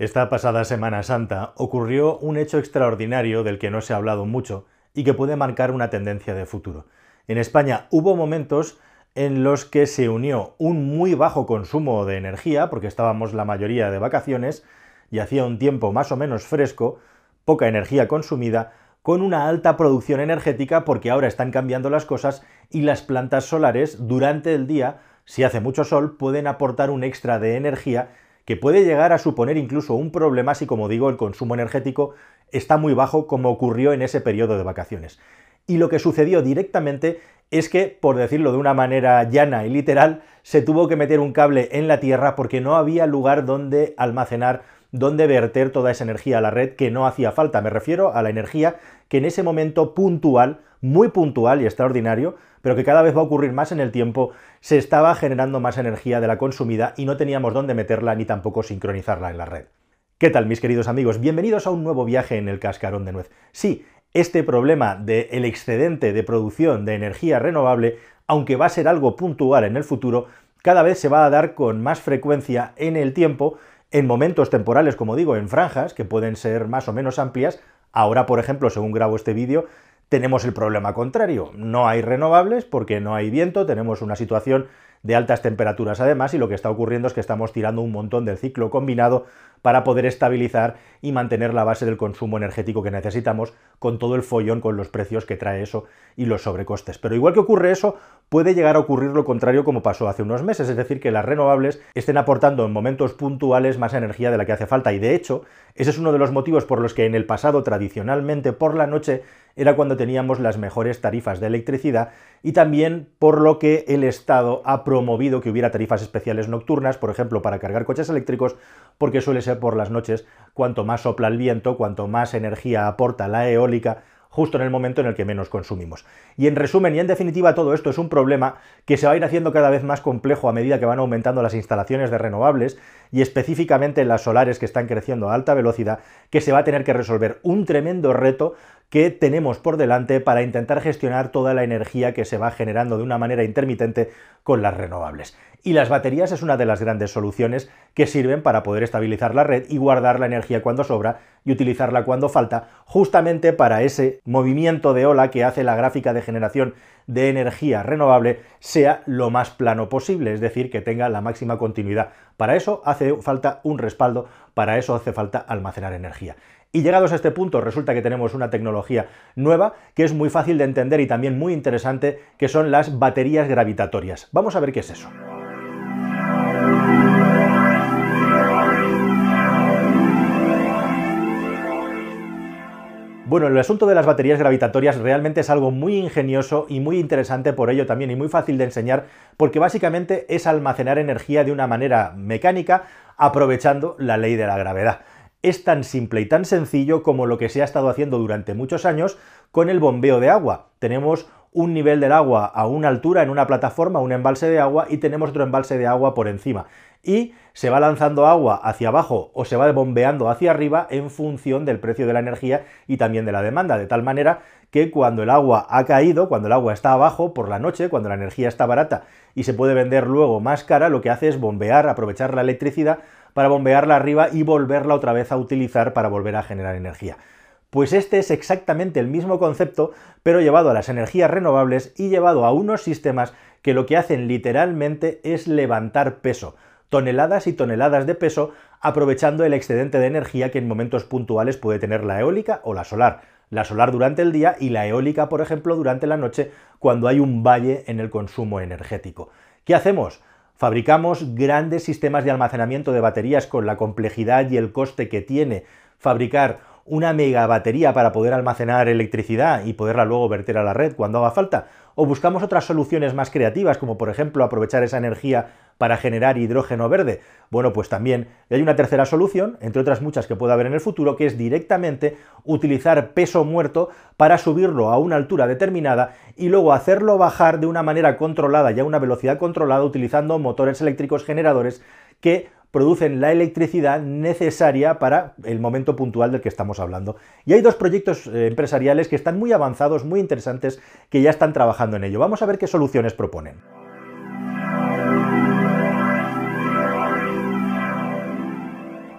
Esta pasada Semana Santa ocurrió un hecho extraordinario del que no se ha hablado mucho y que puede marcar una tendencia de futuro. En España hubo momentos en los que se unió un muy bajo consumo de energía, porque estábamos la mayoría de vacaciones y hacía un tiempo más o menos fresco, poca energía consumida, con una alta producción energética porque ahora están cambiando las cosas y las plantas solares durante el día, si hace mucho sol, pueden aportar un extra de energía que puede llegar a suponer incluso un problema si, como digo, el consumo energético está muy bajo como ocurrió en ese periodo de vacaciones. Y lo que sucedió directamente es que, por decirlo de una manera llana y literal, se tuvo que meter un cable en la tierra porque no había lugar donde almacenar, donde verter toda esa energía a la red que no hacía falta. Me refiero a la energía que en ese momento puntual, muy puntual y extraordinario, pero que cada vez va a ocurrir más en el tiempo, se estaba generando más energía de la consumida y no teníamos dónde meterla ni tampoco sincronizarla en la red. ¿Qué tal, mis queridos amigos? Bienvenidos a un nuevo viaje en el cascarón de nuez. Sí, este problema del excedente de producción de energía renovable, aunque va a ser algo puntual en el futuro, cada vez se va a dar con más frecuencia en el tiempo, en momentos temporales, como digo, en franjas, que pueden ser más o menos amplias. Ahora, por ejemplo, según grabo este vídeo, tenemos el problema contrario. No hay renovables porque no hay viento, tenemos una situación de altas temperaturas además y lo que está ocurriendo es que estamos tirando un montón del ciclo combinado para poder estabilizar y mantener la base del consumo energético que necesitamos con todo el follón con los precios que trae eso y los sobrecostes. Pero igual que ocurre eso, puede llegar a ocurrir lo contrario como pasó hace unos meses, es decir, que las renovables estén aportando en momentos puntuales más energía de la que hace falta y de hecho, ese es uno de los motivos por los que en el pasado tradicionalmente por la noche era cuando teníamos las mejores tarifas de electricidad y también por lo que el Estado ha promovido que hubiera tarifas especiales nocturnas, por ejemplo, para cargar coches eléctricos, porque suele ser por las noches cuanto más sopla el viento, cuanto más energía aporta la eólica, justo en el momento en el que menos consumimos. Y en resumen y en definitiva todo esto es un problema que se va a ir haciendo cada vez más complejo a medida que van aumentando las instalaciones de renovables y específicamente las solares que están creciendo a alta velocidad, que se va a tener que resolver un tremendo reto que tenemos por delante para intentar gestionar toda la energía que se va generando de una manera intermitente con las renovables. Y las baterías es una de las grandes soluciones que sirven para poder estabilizar la red y guardar la energía cuando sobra y utilizarla cuando falta, justamente para ese movimiento de ola que hace la gráfica de generación de energía renovable sea lo más plano posible, es decir, que tenga la máxima continuidad. Para eso hace falta un respaldo, para eso hace falta almacenar energía. Y llegados a este punto resulta que tenemos una tecnología nueva que es muy fácil de entender y también muy interesante, que son las baterías gravitatorias. Vamos a ver qué es eso. Bueno, el asunto de las baterías gravitatorias realmente es algo muy ingenioso y muy interesante por ello también y muy fácil de enseñar porque básicamente es almacenar energía de una manera mecánica aprovechando la ley de la gravedad es tan simple y tan sencillo como lo que se ha estado haciendo durante muchos años con el bombeo de agua. Tenemos un nivel del agua a una altura en una plataforma, un embalse de agua, y tenemos otro embalse de agua por encima. Y se va lanzando agua hacia abajo o se va bombeando hacia arriba en función del precio de la energía y también de la demanda, de tal manera que cuando el agua ha caído, cuando el agua está abajo por la noche, cuando la energía está barata y se puede vender luego más cara, lo que hace es bombear, aprovechar la electricidad para bombearla arriba y volverla otra vez a utilizar para volver a generar energía. Pues este es exactamente el mismo concepto, pero llevado a las energías renovables y llevado a unos sistemas que lo que hacen literalmente es levantar peso, toneladas y toneladas de peso, aprovechando el excedente de energía que en momentos puntuales puede tener la eólica o la solar. La solar durante el día y la eólica, por ejemplo, durante la noche, cuando hay un valle en el consumo energético. ¿Qué hacemos? Fabricamos grandes sistemas de almacenamiento de baterías con la complejidad y el coste que tiene fabricar una mega batería para poder almacenar electricidad y poderla luego verter a la red cuando haga falta, o buscamos otras soluciones más creativas, como por ejemplo aprovechar esa energía para generar hidrógeno verde. Bueno, pues también hay una tercera solución, entre otras muchas que pueda haber en el futuro, que es directamente utilizar peso muerto para subirlo a una altura determinada y luego hacerlo bajar de una manera controlada y a una velocidad controlada utilizando motores eléctricos generadores que producen la electricidad necesaria para el momento puntual del que estamos hablando. Y hay dos proyectos eh, empresariales que están muy avanzados, muy interesantes, que ya están trabajando en ello. Vamos a ver qué soluciones proponen.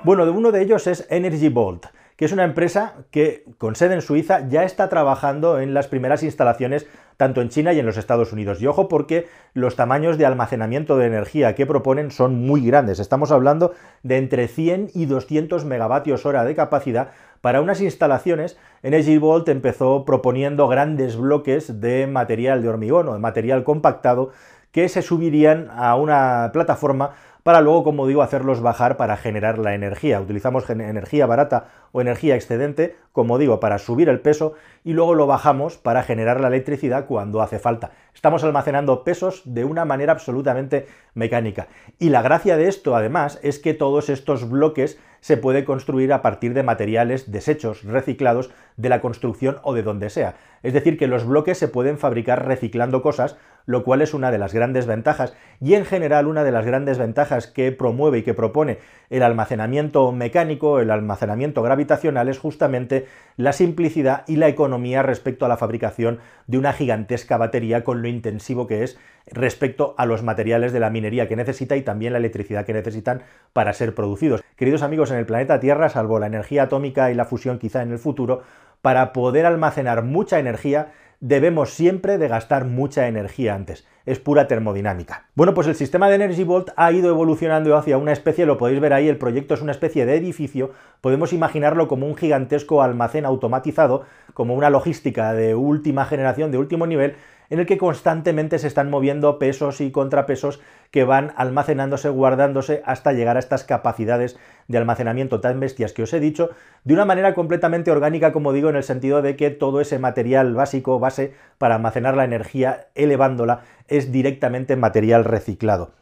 Bueno, uno de ellos es Energy Vault que es una empresa que, con sede en Suiza, ya está trabajando en las primeras instalaciones tanto en China y en los Estados Unidos. Y ojo porque los tamaños de almacenamiento de energía que proponen son muy grandes. Estamos hablando de entre 100 y 200 megavatios hora de capacidad para unas instalaciones. Energy Vault empezó proponiendo grandes bloques de material de hormigón o de material compactado que se subirían a una plataforma para luego, como digo, hacerlos bajar para generar la energía. Utilizamos energía barata o energía excedente, como digo, para subir el peso y luego lo bajamos para generar la electricidad cuando hace falta. Estamos almacenando pesos de una manera absolutamente mecánica. Y la gracia de esto, además, es que todos estos bloques se pueden construir a partir de materiales desechos, reciclados de la construcción o de donde sea. Es decir, que los bloques se pueden fabricar reciclando cosas, lo cual es una de las grandes ventajas y en general una de las grandes ventajas que promueve y que propone el almacenamiento mecánico, el almacenamiento gravitacional es justamente la simplicidad y la economía respecto a la fabricación de una gigantesca batería con lo intensivo que es respecto a los materiales de la minería que necesita y también la electricidad que necesitan para ser producidos. Queridos amigos, en el planeta Tierra, salvo la energía atómica y la fusión quizá en el futuro, para poder almacenar mucha energía debemos siempre de gastar mucha energía antes. Es pura termodinámica. Bueno, pues el sistema de Energy Vault ha ido evolucionando hacia una especie, lo podéis ver ahí, el proyecto es una especie de edificio, podemos imaginarlo como un gigantesco almacén automatizado, como una logística de última generación, de último nivel, en el que constantemente se están moviendo pesos y contrapesos que van almacenándose, guardándose hasta llegar a estas capacidades de almacenamiento tan bestias que os he dicho, de una manera completamente orgánica, como digo, en el sentido de que todo ese material básico, base, para almacenar la energía, elevándola, es directamente material reciclado.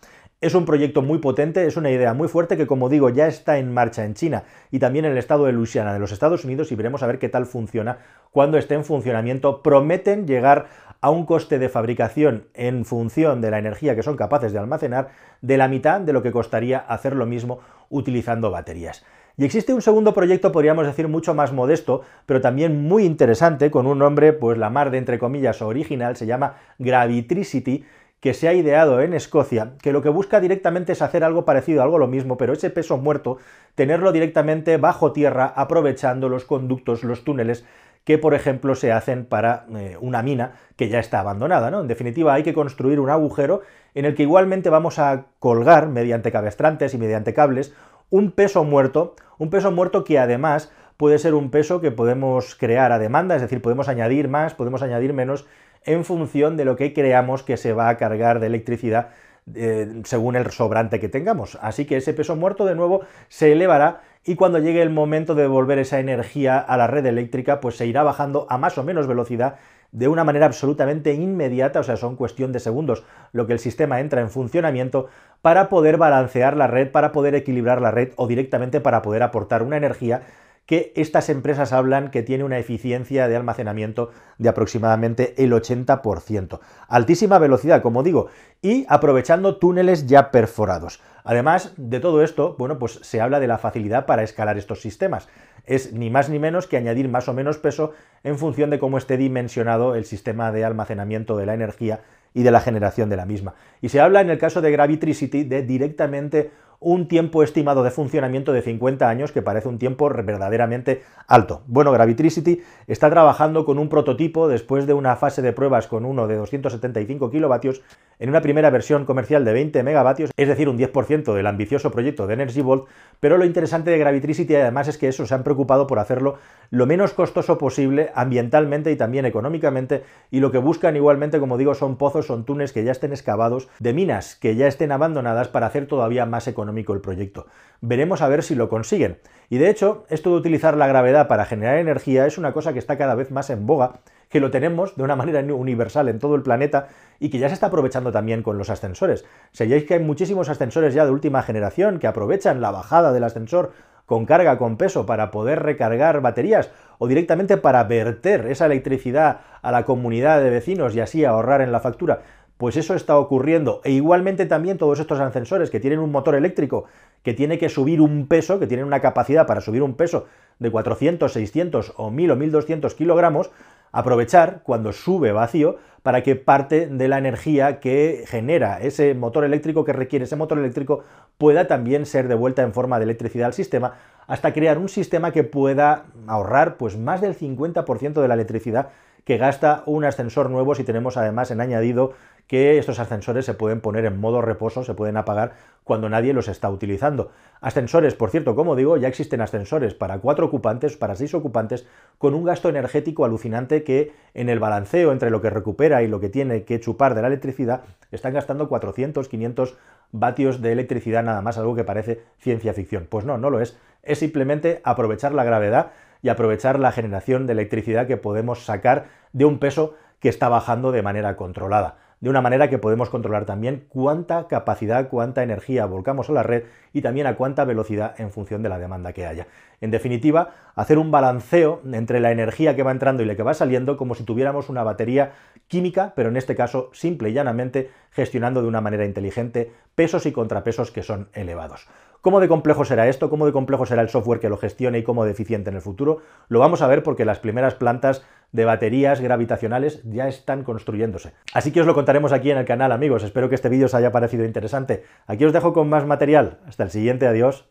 Es un proyecto muy potente, es una idea muy fuerte que, como digo, ya está en marcha en China y también en el estado de Louisiana de los Estados Unidos y veremos a ver qué tal funciona cuando esté en funcionamiento. Prometen llegar a un coste de fabricación en función de la energía que son capaces de almacenar de la mitad de lo que costaría hacer lo mismo utilizando baterías. Y existe un segundo proyecto, podríamos decir, mucho más modesto, pero también muy interesante, con un nombre, pues la mar de entre comillas original, se llama Gravitricity, que se ha ideado en Escocia, que lo que busca directamente es hacer algo parecido, algo lo mismo, pero ese peso muerto, tenerlo directamente bajo tierra, aprovechando los conductos, los túneles que, por ejemplo, se hacen para eh, una mina que ya está abandonada. ¿no? En definitiva, hay que construir un agujero en el que igualmente vamos a colgar, mediante cabestrantes y mediante cables, un peso muerto, un peso muerto que además puede ser un peso que podemos crear a demanda, es decir, podemos añadir más, podemos añadir menos, en función de lo que creamos que se va a cargar de electricidad eh, según el sobrante que tengamos. Así que ese peso muerto de nuevo se elevará y cuando llegue el momento de devolver esa energía a la red eléctrica, pues se irá bajando a más o menos velocidad de una manera absolutamente inmediata, o sea, son cuestión de segundos lo que el sistema entra en funcionamiento para poder balancear la red, para poder equilibrar la red o directamente para poder aportar una energía que estas empresas hablan que tiene una eficiencia de almacenamiento de aproximadamente el 80%. Altísima velocidad, como digo, y aprovechando túneles ya perforados. Además de todo esto, bueno, pues se habla de la facilidad para escalar estos sistemas. Es ni más ni menos que añadir más o menos peso en función de cómo esté dimensionado el sistema de almacenamiento de la energía y de la generación de la misma. Y se habla en el caso de Gravitricity de directamente un tiempo estimado de funcionamiento de 50 años, que parece un tiempo verdaderamente alto. Bueno, Gravitricity está trabajando con un prototipo después de una fase de pruebas con uno de 275 kilovatios en una primera versión comercial de 20 megavatios, es decir, un 10% del ambicioso proyecto de Energy Vault, pero lo interesante de Gravitricity además es que eso se han preocupado por hacerlo lo menos costoso posible ambientalmente y también económicamente, y lo que buscan igualmente, como digo, son pozos, son túneles que ya estén excavados, de minas que ya estén abandonadas para hacer todavía más económico el proyecto. Veremos a ver si lo consiguen. Y de hecho, esto de utilizar la gravedad para generar energía es una cosa que está cada vez más en boga, que lo tenemos de una manera universal en todo el planeta y que ya se está aprovechando también con los ascensores. Sabéis que hay muchísimos ascensores ya de última generación que aprovechan la bajada del ascensor con carga, con peso, para poder recargar baterías o directamente para verter esa electricidad a la comunidad de vecinos y así ahorrar en la factura Pues eso está ocurriendo. E igualmente también todos estos ascensores que tienen un motor eléctrico que tiene que subir un peso, que tienen una capacidad para subir un peso de 400, 600 o 1000 o 1200 kilogramos, aprovechar cuando sube vacío para que parte de la energía que genera ese motor eléctrico que requiere ese motor eléctrico pueda también ser devuelta en forma de electricidad al sistema hasta crear un sistema que pueda ahorrar pues más del 50% de la electricidad que gasta un ascensor nuevo si tenemos además en añadido que estos ascensores se pueden poner en modo reposo, se pueden apagar cuando nadie los está utilizando. Ascensores, por cierto, como digo, ya existen ascensores para cuatro ocupantes, para seis ocupantes, con un gasto energético alucinante que en el balanceo entre lo que recupera y lo que tiene que chupar de la electricidad, están gastando 400, 500 vatios de electricidad nada más, algo que parece ciencia ficción. Pues no, no lo es. Es simplemente aprovechar la gravedad y aprovechar la generación de electricidad que podemos sacar de un peso que está bajando de manera controlada de una manera que podemos controlar también cuánta capacidad, cuánta energía volcamos a la red y también a cuánta velocidad en función de la demanda que haya. En definitiva, hacer un balanceo entre la energía que va entrando y la que va saliendo como si tuviéramos una batería química, pero en este caso simple y llanamente gestionando de una manera inteligente pesos y contrapesos que son elevados. ¿Cómo de complejo será esto? ¿Cómo de complejo será el software que lo gestione y cómo de eficiente en el futuro? Lo vamos a ver porque las primeras plantas de baterías gravitacionales ya están construyéndose. Así que os lo contaremos aquí en el canal, amigos. Espero que este vídeo os haya parecido interesante. Aquí os dejo con más material. Hasta el siguiente, adiós.